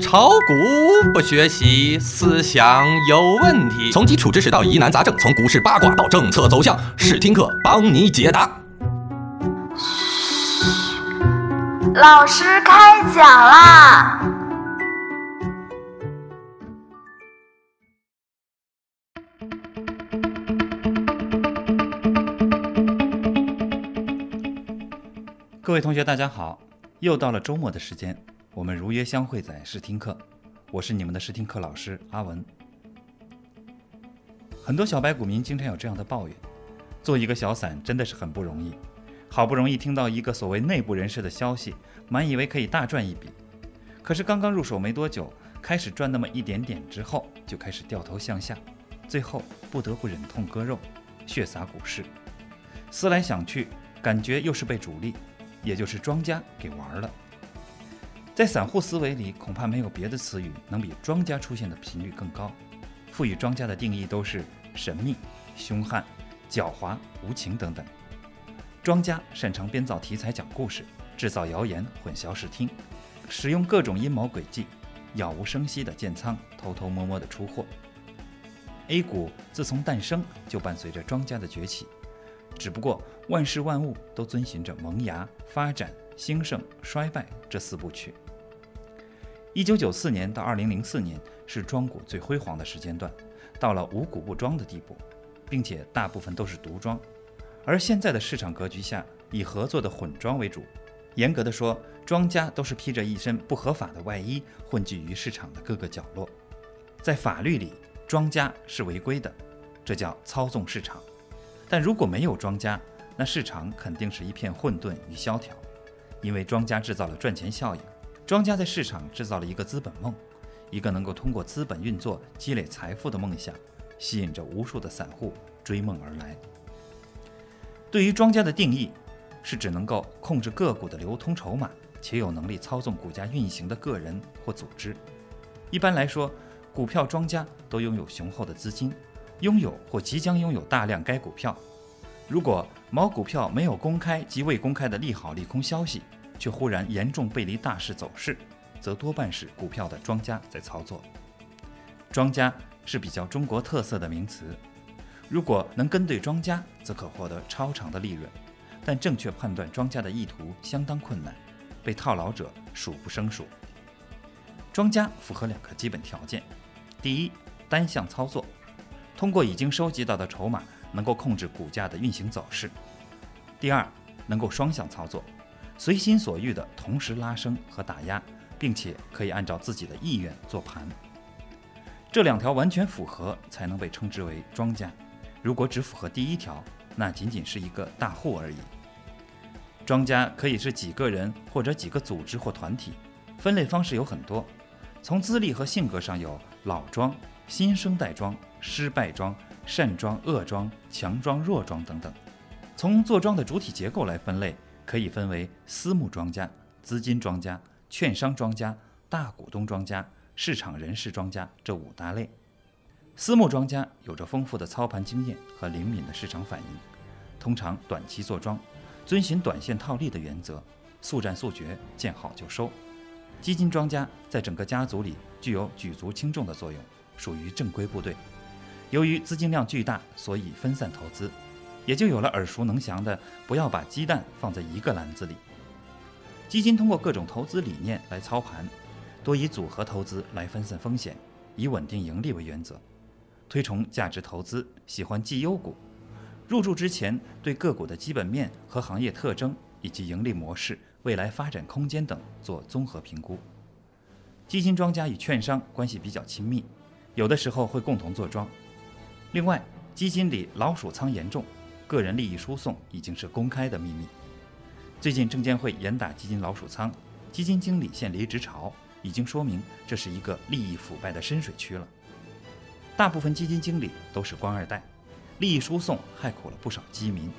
炒股不学习，思想有问题。从基础知识到疑难杂症，从股市八卦到政策走向，试听课帮你解答。老师开讲啦！各位同学，大家好！又到了周末的时间，我们如约相会在试听课。我是你们的试听课老师阿文。很多小白股民经常有这样的抱怨：做一个小散真的是很不容易，好不容易听到一个所谓内部人士的消息，满以为可以大赚一笔，可是刚刚入手没多久，开始赚那么一点点之后，就开始掉头向下，最后不得不忍痛割肉，血洒股市。思来想去，感觉又是被主力。也就是庄家给玩了，在散户思维里，恐怕没有别的词语能比庄家出现的频率更高。赋予庄家的定义都是神秘、凶悍、狡猾、无情等等。庄家擅长编造题材讲故事，制造谣言，混淆视听，使用各种阴谋诡计，杳无声息的建仓，偷偷摸摸的出货。A 股自从诞生就伴随着庄家的崛起。只不过万事万物都遵循着萌芽、发展、兴盛、衰败这四部曲。一九九四年到二零零四年是庄股最辉煌的时间段，到了无股不庄的地步，并且大部分都是独庄。而现在的市场格局下，以合作的混庄为主。严格的说，庄家都是披着一身不合法的外衣，混迹于市场的各个角落。在法律里，庄家是违规的，这叫操纵市场。但如果没有庄家，那市场肯定是一片混沌与萧条，因为庄家制造了赚钱效应，庄家在市场制造了一个资本梦，一个能够通过资本运作积累财富的梦想，吸引着无数的散户追梦而来。对于庄家的定义，是指能够控制个股的流通筹码，且有能力操纵股价运行的个人或组织。一般来说，股票庄家都拥有雄厚的资金。拥有或即将拥有大量该股票，如果某股票没有公开及未公开的利好利空消息，却忽然严重背离大势走势，则多半是股票的庄家在操作。庄家是比较中国特色的名词，如果能跟对庄家，则可获得超长的利润，但正确判断庄家的意图相当困难，被套牢者数不胜数。庄家符合两个基本条件：第一，单向操作。通过已经收集到的筹码，能够控制股价的运行走势。第二，能够双向操作，随心所欲的同时拉升和打压，并且可以按照自己的意愿做盘。这两条完全符合，才能被称之为庄家。如果只符合第一条，那仅仅是一个大户而已。庄家可以是几个人或者几个组织或团体，分类方式有很多，从资历和性格上有老庄、新生代庄。失败庄、善庄、恶庄、强庄、弱庄等等。从坐庄的主体结构来分类，可以分为私募庄家、资金庄家、券商庄家、大股东庄家、市场人士庄家这五大类。私募庄家有着丰富的操盘经验和灵敏的市场反应，通常短期坐庄，遵循短线套利的原则，速战速决，见好就收。基金庄家在整个家族里具有举足轻重的作用，属于正规部队。由于资金量巨大，所以分散投资，也就有了耳熟能详的“不要把鸡蛋放在一个篮子里”。基金通过各种投资理念来操盘，多以组合投资来分散风险，以稳定盈利为原则，推崇价值投资，喜欢绩优股。入驻之前，对个股的基本面和行业特征以及盈利模式、未来发展空间等做综合评估。基金庄家与券商关系比较亲密，有的时候会共同坐庄。另外，基金里老鼠仓严重，个人利益输送已经是公开的秘密。最近证监会严打基金老鼠仓，基金经理现离职潮，已经说明这是一个利益腐败的深水区了。大部分基金经理都是官二代，利益输送害苦了不少基民。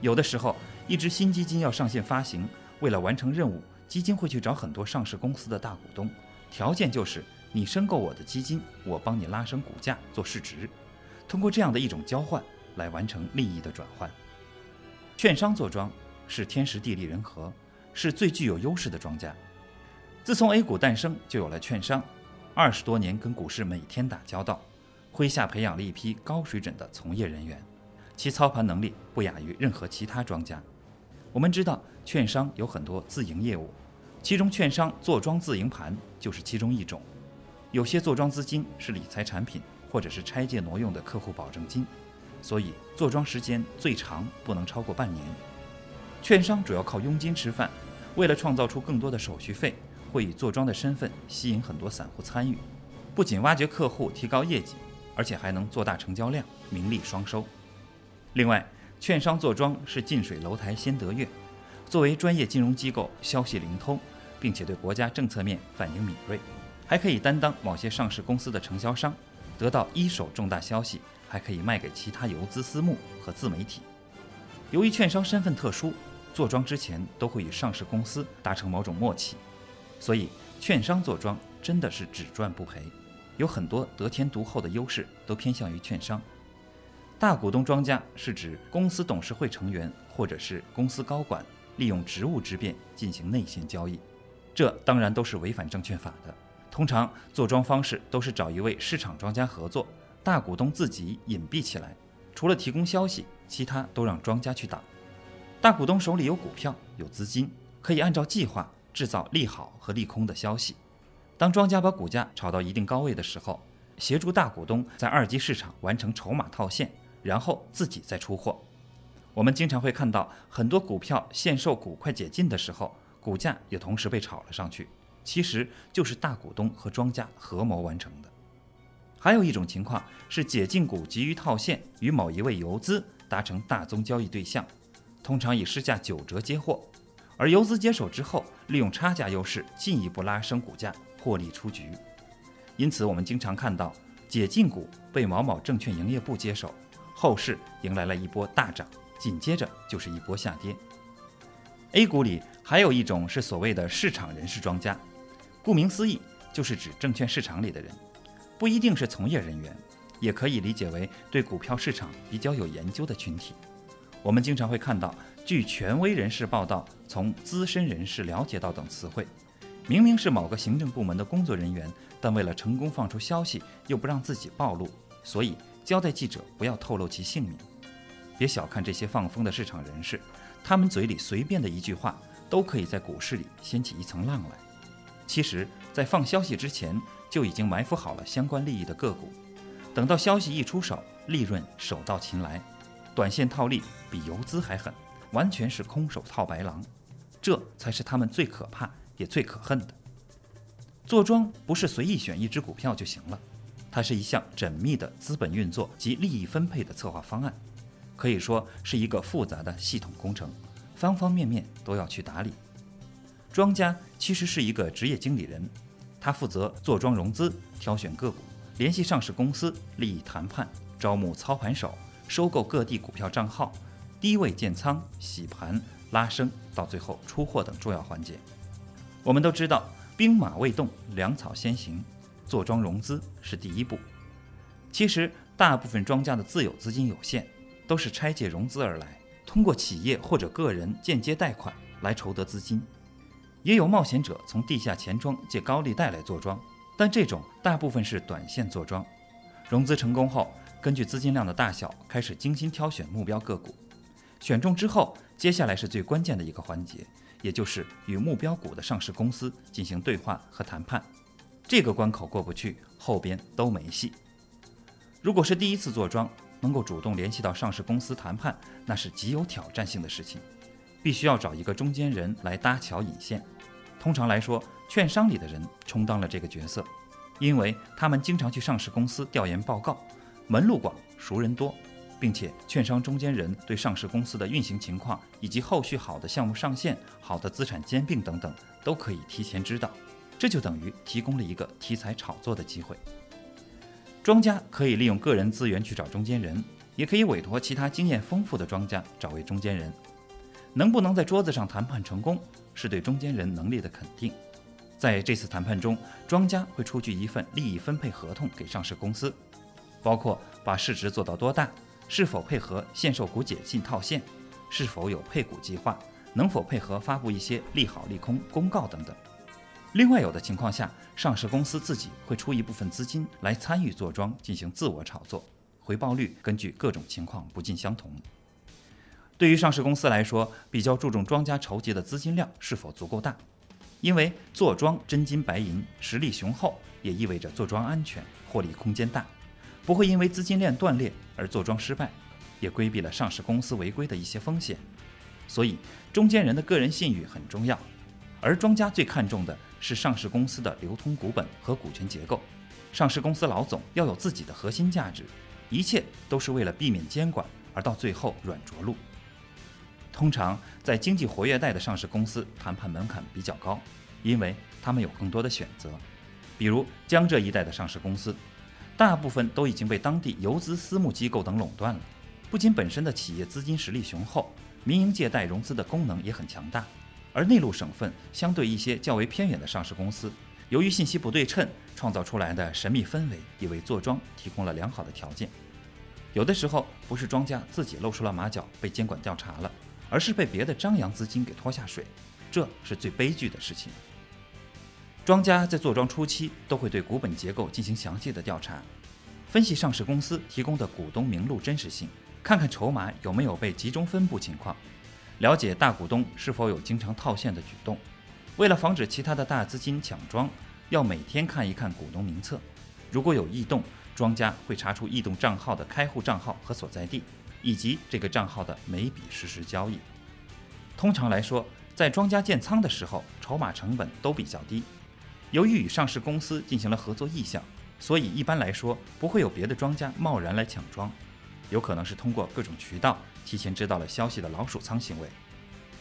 有的时候，一支新基金要上线发行，为了完成任务，基金会去找很多上市公司的大股东，条件就是你申购我的基金，我帮你拉升股价做市值。通过这样的一种交换来完成利益的转换。券商做庄是天时地利人和，是最具有优势的庄家。自从 A 股诞生，就有了券商，二十多年跟股市每天打交道，麾下培养了一批高水准的从业人员，其操盘能力不亚于任何其他庄家。我们知道，券商有很多自营业务，其中券商坐庄自营盘就是其中一种。有些坐庄资金是理财产品，或者是拆借挪用的客户保证金，所以坐庄时间最长不能超过半年。券商主要靠佣金吃饭，为了创造出更多的手续费，会以坐庄的身份吸引很多散户参与，不仅挖掘客户、提高业绩，而且还能做大成交量，名利双收。另外，券商坐庄是近水楼台先得月，作为专业金融机构，消息灵通，并且对国家政策面反应敏锐。还可以担当某些上市公司的承销商，得到一手重大消息，还可以卖给其他游资私募和自媒体。由于券商身份特殊，坐庄之前都会与上市公司达成某种默契，所以券商坐庄真的是只赚不赔，有很多得天独厚的优势都偏向于券商。大股东庄家是指公司董事会成员或者是公司高管利用职务之便进行内线交易，这当然都是违反证券法的。通常坐庄方式都是找一位市场庄家合作，大股东自己隐蔽起来，除了提供消息，其他都让庄家去打。大股东手里有股票、有资金，可以按照计划制造利好和利空的消息。当庄家把股价炒到一定高位的时候，协助大股东在二级市场完成筹码套现，然后自己再出货。我们经常会看到很多股票限售股快解禁的时候，股价也同时被炒了上去。其实就是大股东和庄家合谋完成的。还有一种情况是解禁股急于套现，与某一位游资达成大宗交易对象，通常以市价九折接货，而游资接手之后，利用差价优势进一步拉升股价，获利出局。因此，我们经常看到解禁股被某某证券营业部接手，后市迎来了一波大涨，紧接着就是一波下跌。A 股里还有一种是所谓的市场人士庄家。顾名思义，就是指证券市场里的人，不一定是从业人员，也可以理解为对股票市场比较有研究的群体。我们经常会看到“据权威人士报道”“从资深人士了解到”等词汇，明明是某个行政部门的工作人员，但为了成功放出消息，又不让自己暴露，所以交代记者不要透露其姓名。别小看这些放风的市场人士，他们嘴里随便的一句话，都可以在股市里掀起一层浪来。其实，在放消息之前，就已经埋伏好了相关利益的个股，等到消息一出手，利润手到擒来，短线套利比游资还狠，完全是空手套白狼，这才是他们最可怕也最可恨的。坐庄不是随意选一只股票就行了，它是一项缜密的资本运作及利益分配的策划方案，可以说是一个复杂的系统工程，方方面面都要去打理。庄家其实是一个职业经理人，他负责坐庄融资、挑选个股、联系上市公司、利益谈判、招募操盘手、收购各地股票账号、低位建仓、洗盘、拉升，到最后出货等重要环节。我们都知道，兵马未动，粮草先行，坐庄融资是第一步。其实，大部分庄家的自有资金有限，都是拆借融资而来，通过企业或者个人间接贷款来筹得资金。也有冒险者从地下钱庄借高利贷来坐庄，但这种大部分是短线坐庄。融资成功后，根据资金量的大小开始精心挑选目标个股，选中之后，接下来是最关键的一个环节，也就是与目标股的上市公司进行对话和谈判。这个关口过不去，后边都没戏。如果是第一次坐庄，能够主动联系到上市公司谈判，那是极有挑战性的事情。必须要找一个中间人来搭桥引线，通常来说，券商里的人充当了这个角色，因为他们经常去上市公司调研报告，门路广，熟人多，并且券商中间人对上市公司的运行情况以及后续好的项目上线、好的资产兼并等等，都可以提前知道，这就等于提供了一个题材炒作的机会。庄家可以利用个人资源去找中间人，也可以委托其他经验丰富的庄家找位中间人。能不能在桌子上谈判成功，是对中间人能力的肯定。在这次谈判中，庄家会出具一份利益分配合同给上市公司，包括把市值做到多大，是否配合限售股解禁套现，是否有配股计划，能否配合发布一些利好利空公告等等。另外有的情况下，上市公司自己会出一部分资金来参与做庄，进行自我炒作，回报率根据各种情况不尽相同。对于上市公司来说，比较注重庄家筹集的资金量是否足够大，因为做庄真金白银，实力雄厚，也意味着做庄安全，获利空间大，不会因为资金链断裂而做庄失败，也规避了上市公司违规的一些风险。所以，中间人的个人信誉很重要，而庄家最看重的是上市公司的流通股本和股权结构。上市公司老总要有自己的核心价值，一切都是为了避免监管而到最后软着陆。通常在经济活跃带的上市公司谈判门槛比较高，因为他们有更多的选择。比如江浙一带的上市公司，大部分都已经被当地游资私募机构等垄断了。不仅本身的企业资金实力雄厚，民营借贷融资的功能也很强大。而内陆省份相对一些较为偏远的上市公司，由于信息不对称，创造出来的神秘氛围也为坐庄提供了良好的条件。有的时候不是庄家自己露出了马脚被监管调查了。而是被别的张扬资金给拖下水，这是最悲剧的事情。庄家在做庄初期都会对股本结构进行详细的调查，分析上市公司提供的股东名录真实性，看看筹码有没有被集中分布情况，了解大股东是否有经常套现的举动。为了防止其他的大资金抢庄，要每天看一看股东名册，如果有异动，庄家会查出异动账号的开户账号和所在地。以及这个账号的每笔实时交易。通常来说，在庄家建仓的时候，筹码成本都比较低。由于与上市公司进行了合作意向，所以一般来说不会有别的庄家贸然来抢庄。有可能是通过各种渠道提前知道了消息的老鼠仓行为。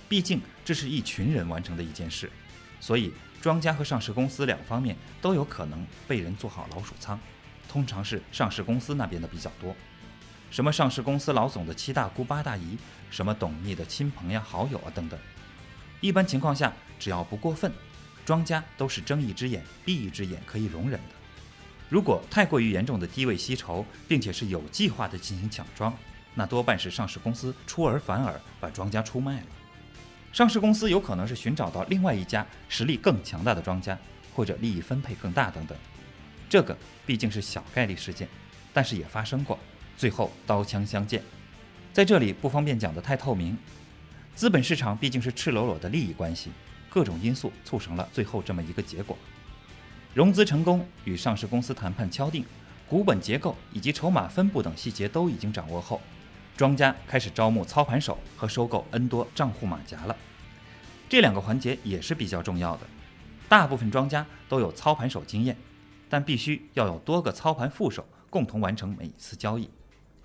毕竟这是一群人完成的一件事，所以庄家和上市公司两方面都有可能被人做好老鼠仓。通常是上市公司那边的比较多。什么上市公司老总的七大姑八大姨，什么董秘的亲朋呀好友啊等等，一般情况下只要不过分，庄家都是睁一只眼闭一只眼可以容忍的。如果太过于严重的低位吸筹，并且是有计划的进行抢庄，那多半是上市公司出尔反尔把庄家出卖了。上市公司有可能是寻找到另外一家实力更强大的庄家，或者利益分配更大等等。这个毕竟是小概率事件，但是也发生过。最后刀枪相见，在这里不方便讲得太透明。资本市场毕竟是赤裸裸的利益关系，各种因素促成了最后这么一个结果。融资成功与上市公司谈判敲定，股本结构以及筹码分布等细节都已经掌握后，庄家开始招募操盘手和收购 N 多账户马甲了。这两个环节也是比较重要的。大部分庄家都有操盘手经验，但必须要有多个操盘副手共同完成每一次交易。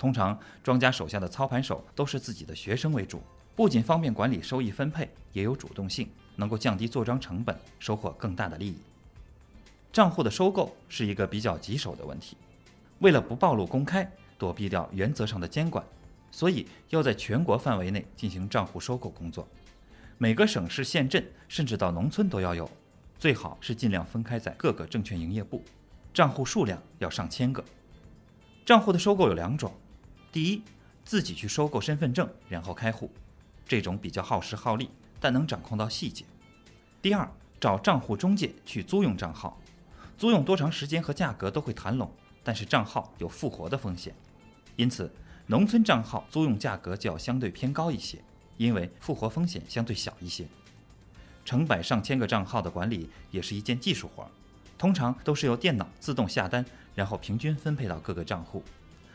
通常，庄家手下的操盘手都是自己的学生为主，不仅方便管理收益分配，也有主动性，能够降低做庄成本，收获更大的利益。账户的收购是一个比较棘手的问题，为了不暴露公开，躲避掉原则上的监管，所以要在全国范围内进行账户收购工作。每个省市县镇，甚至到农村都要有，最好是尽量分开在各个证券营业部，账户数量要上千个。账户的收购有两种。第一，自己去收购身份证，然后开户，这种比较耗时耗力，但能掌控到细节。第二，找账户中介去租用账号，租用多长时间和价格都会谈拢，但是账号有复活的风险，因此农村账号租用价格就要相对偏高一些，因为复活风险相对小一些。成百上千个账号的管理也是一件技术活，通常都是由电脑自动下单，然后平均分配到各个账户。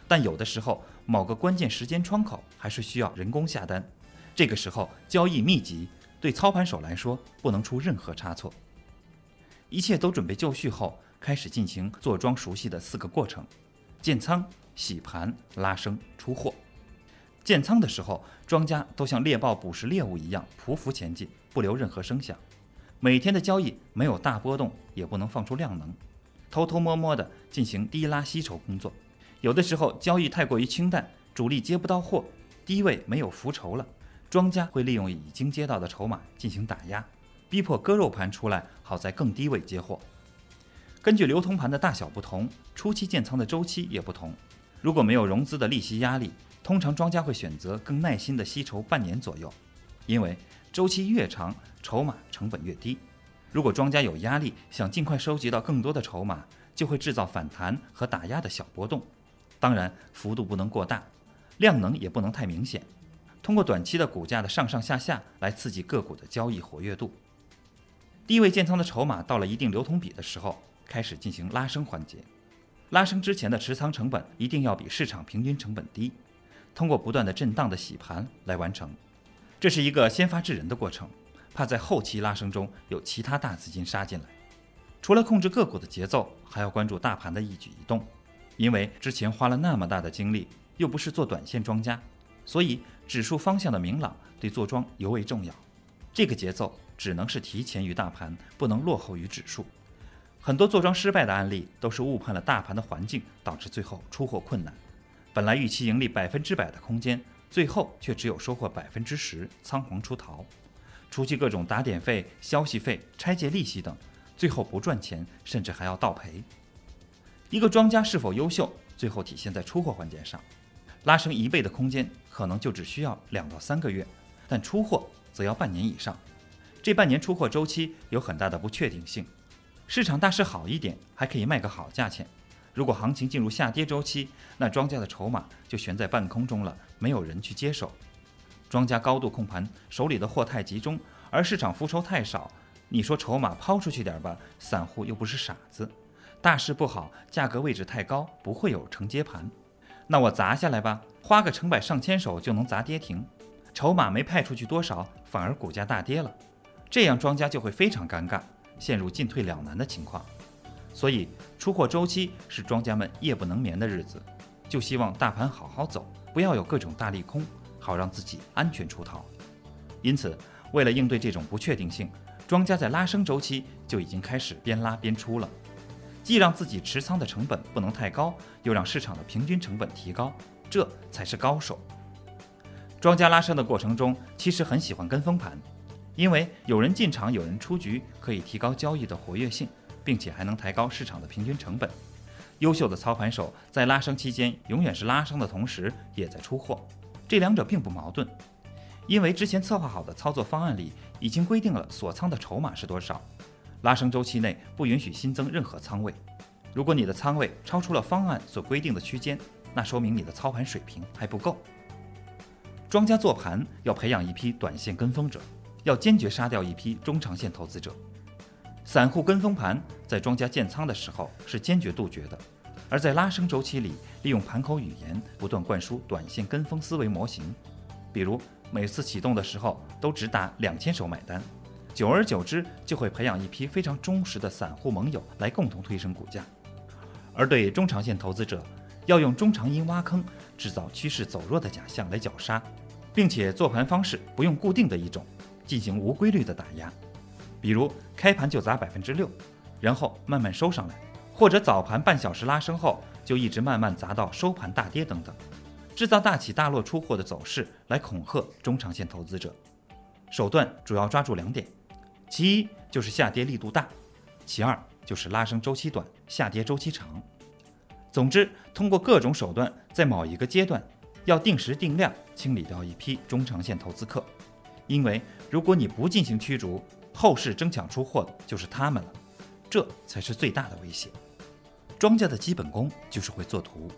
但有的时候，某个关键时间窗口还是需要人工下单，这个时候交易密集，对操盘手来说不能出任何差错。一切都准备就绪后，开始进行坐庄熟悉的四个过程：建仓、洗盘、拉升、出货。建仓的时候，庄家都像猎豹捕食猎物一样匍匐前进，不留任何声响。每天的交易没有大波动，也不能放出量能，偷偷摸摸地进行低拉吸筹工作。有的时候交易太过于清淡，主力接不到货，低位没有浮筹了，庄家会利用已经接到的筹码进行打压，逼迫割肉盘出来，好在更低位接货。根据流通盘的大小不同，初期建仓的周期也不同。如果没有融资的利息压力，通常庄家会选择更耐心的吸筹半年左右，因为周期越长，筹码成本越低。如果庄家有压力，想尽快收集到更多的筹码，就会制造反弹和打压的小波动，当然幅度不能过大，量能也不能太明显。通过短期的股价的上上下下来刺激个股的交易活跃度。低位建仓的筹码到了一定流通比的时候，开始进行拉升环节。拉升之前的持仓成本一定要比市场平均成本低，通过不断的震荡的洗盘来完成。这是一个先发制人的过程，怕在后期拉升中有其他大资金杀进来。除了控制个股的节奏，还要关注大盘的一举一动，因为之前花了那么大的精力，又不是做短线庄家，所以指数方向的明朗对做庄尤为重要。这个节奏只能是提前于大盘，不能落后于指数。很多做庄失败的案例都是误判了大盘的环境，导致最后出货困难。本来预期盈利百分之百的空间，最后却只有收获百分之十，仓皇出逃。除去各种打点费、消息费、拆借利息等，最后不赚钱，甚至还要倒赔。一个庄家是否优秀，最后体现在出货环节上。拉升一倍的空间，可能就只需要两到三个月，但出货则要半年以上。这半年出货周期有很大的不确定性。市场大势好一点，还可以卖个好价钱；如果行情进入下跌周期，那庄家的筹码就悬在半空中了，没有人去接手。庄家高度控盘，手里的货太集中，而市场浮筹太少。你说筹码抛出去点吧，散户又不是傻子。大势不好，价格位置太高，不会有承接盘。那我砸下来吧，花个成百上千手就能砸跌停，筹码没派出去多少，反而股价大跌了，这样庄家就会非常尴尬。陷入进退两难的情况，所以出货周期是庄家们夜不能眠的日子，就希望大盘好好走，不要有各种大利空，好让自己安全出逃。因此，为了应对这种不确定性，庄家在拉升周期就已经开始边拉边出了，既让自己持仓的成本不能太高，又让市场的平均成本提高，这才是高手。庄家拉升的过程中，其实很喜欢跟风盘。因为有人进场，有人出局，可以提高交易的活跃性，并且还能抬高市场的平均成本。优秀的操盘手在拉升期间，永远是拉升的同时也在出货，这两者并不矛盾。因为之前策划好的操作方案里已经规定了锁仓的筹码是多少，拉升周期内不允许新增任何仓位。如果你的仓位超出了方案所规定的区间，那说明你的操盘水平还不够。庄家做盘要培养一批短线跟风者。要坚决杀掉一批中长线投资者，散户跟风盘在庄家建仓的时候是坚决杜绝的，而在拉升周期里，利用盘口语言不断灌输短线跟风思维模型，比如每次启动的时候都只打两千手买单，久而久之就会培养一批非常忠实的散户盟友来共同推升股价。而对中长线投资者，要用中长阴挖坑，制造趋势走弱的假象来绞杀，并且做盘方式不用固定的一种。进行无规律的打压，比如开盘就砸百分之六，然后慢慢收上来，或者早盘半小时拉升后就一直慢慢砸到收盘大跌等等，制造大起大落出货的走势来恐吓中长线投资者。手段主要抓住两点，其一就是下跌力度大，其二就是拉升周期短，下跌周期长。总之，通过各种手段，在某一个阶段要定时定量清理掉一批中长线投资客。因为如果你不进行驱逐，后市争抢出货的就是他们了，这才是最大的威胁。庄家的基本功就是会做图，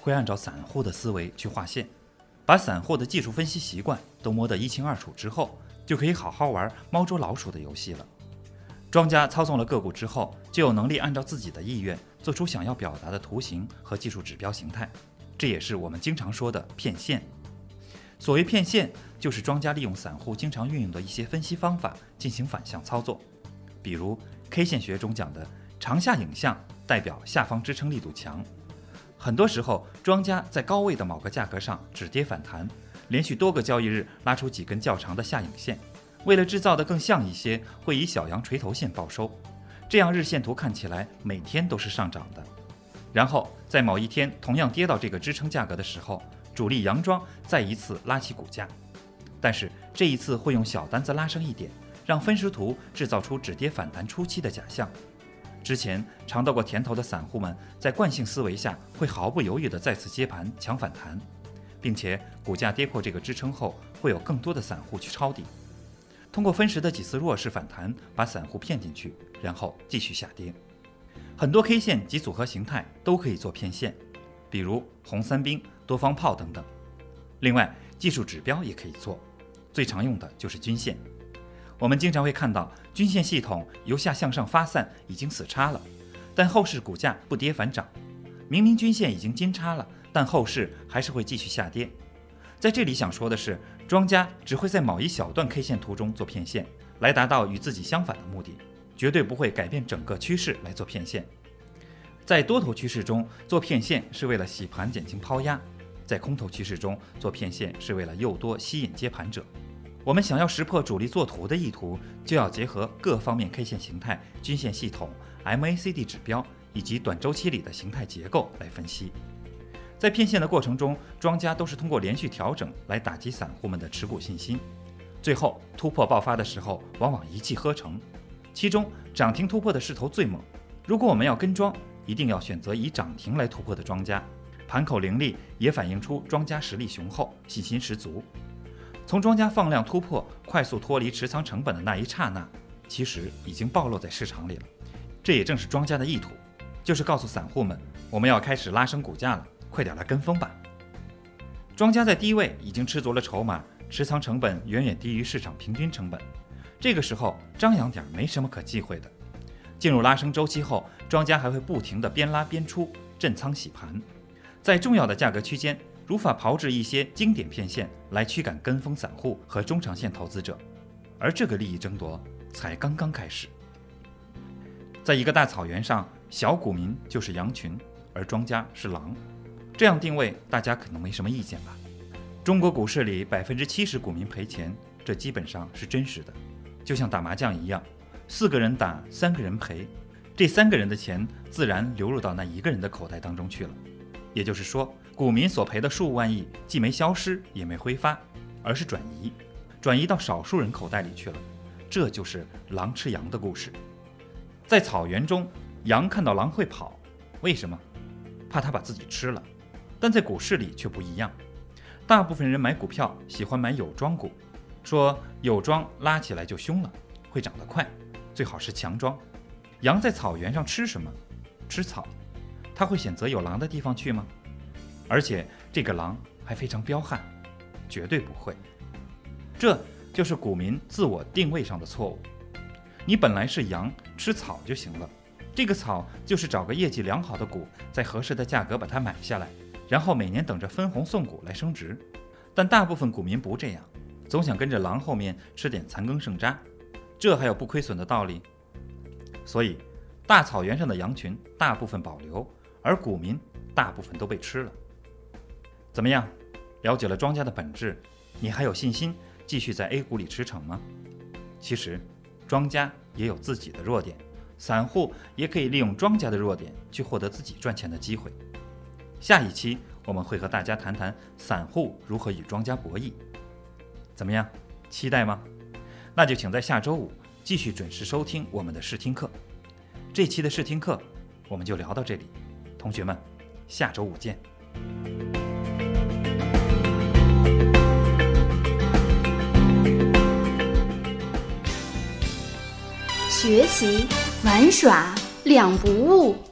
会按照散户的思维去画线，把散户的技术分析习惯都摸得一清二楚之后，就可以好好玩猫捉老鼠的游戏了。庄家操纵了个股之后，就有能力按照自己的意愿做出想要表达的图形和技术指标形态，这也是我们经常说的骗线。所谓骗线，就是庄家利用散户经常运用的一些分析方法进行反向操作。比如 K 线学中讲的长下影像，代表下方支撑力度强。很多时候，庄家在高位的某个价格上止跌反弹，连续多个交易日拉出几根较长的下影线。为了制造的更像一些，会以小阳垂头线报收，这样日线图看起来每天都是上涨的。然后在某一天同样跌到这个支撑价格的时候。主力佯装再一次拉起股价，但是这一次会用小单子拉升一点，让分时图制造出止跌反弹初期的假象。之前尝到过甜头的散户们，在惯性思维下会毫不犹豫地再次接盘抢反弹，并且股价跌破这个支撑后，会有更多的散户去抄底。通过分时的几次弱势反弹，把散户骗进去，然后继续下跌。很多 K 线及组合形态都可以做骗线，比如红三兵、多方炮等等。另外，技术指标也可以做，最常用的就是均线。我们经常会看到均线系统由下向上发散，已经死叉了，但后市股价不跌反涨。明明均线已经金叉了，但后市还是会继续下跌。在这里想说的是，庄家只会在某一小段 K 线图中做骗线，来达到与自己相反的目的，绝对不会改变整个趋势来做骗线。在多头趋势中做骗线是为了洗盘减轻抛压，在空头趋势中做骗线是为了诱多吸引接盘者。我们想要识破主力做图的意图，就要结合各方面 K 线形态、均线系统、MACD 指标以及短周期里的形态结构来分析。在骗线的过程中，庄家都是通过连续调整来打击散户们的持股信心，最后突破爆发的时候，往往一气呵成。其中涨停突破的势头最猛。如果我们要跟庄，一定要选择以涨停来突破的庄家，盘口凌厉，也反映出庄家实力雄厚、信心十足。从庄家放量突破、快速脱离持仓成本的那一刹那，其实已经暴露在市场里了。这也正是庄家的意图，就是告诉散户们，我们要开始拉升股价了，快点来跟风吧。庄家在低位已经吃足了筹码，持仓成本远远低于市场平均成本，这个时候张扬点没什么可忌讳的。进入拉升周期后，庄家还会不停地边拉边出，震仓洗盘，在重要的价格区间。如法炮制一些经典骗线来驱赶跟风散户和中长线投资者，而这个利益争夺才刚刚开始。在一个大草原上，小股民就是羊群，而庄家是狼，这样定位大家可能没什么意见吧？中国股市里百分之七十股民赔钱，这基本上是真实的，就像打麻将一样，四个人打，三个人赔，这三个人的钱自然流入到那一个人的口袋当中去了，也就是说。股民所赔的数万亿，既没消失，也没挥发，而是转移，转移到少数人口袋里去了。这就是狼吃羊的故事。在草原中，羊看到狼会跑，为什么？怕它把自己吃了。但在股市里却不一样，大部分人买股票喜欢买有庄股，说有庄拉起来就凶了，会长得快，最好是强庄。羊在草原上吃什么？吃草。它会选择有狼的地方去吗？而且这个狼还非常彪悍，绝对不会。这就是股民自我定位上的错误。你本来是羊，吃草就行了。这个草就是找个业绩良好的股，在合适的价格把它买下来，然后每年等着分红送股来升值。但大部分股民不这样，总想跟着狼后面吃点残羹剩渣，这还有不亏损的道理？所以，大草原上的羊群大部分保留，而股民大部分都被吃了。怎么样？了解了庄家的本质，你还有信心继续在 A 股里驰骋吗？其实，庄家也有自己的弱点，散户也可以利用庄家的弱点去获得自己赚钱的机会。下一期我们会和大家谈谈散户如何与庄家博弈。怎么样？期待吗？那就请在下周五继续准时收听我们的试听课。这期的试听课我们就聊到这里，同学们，下周五见。学习玩耍两不误。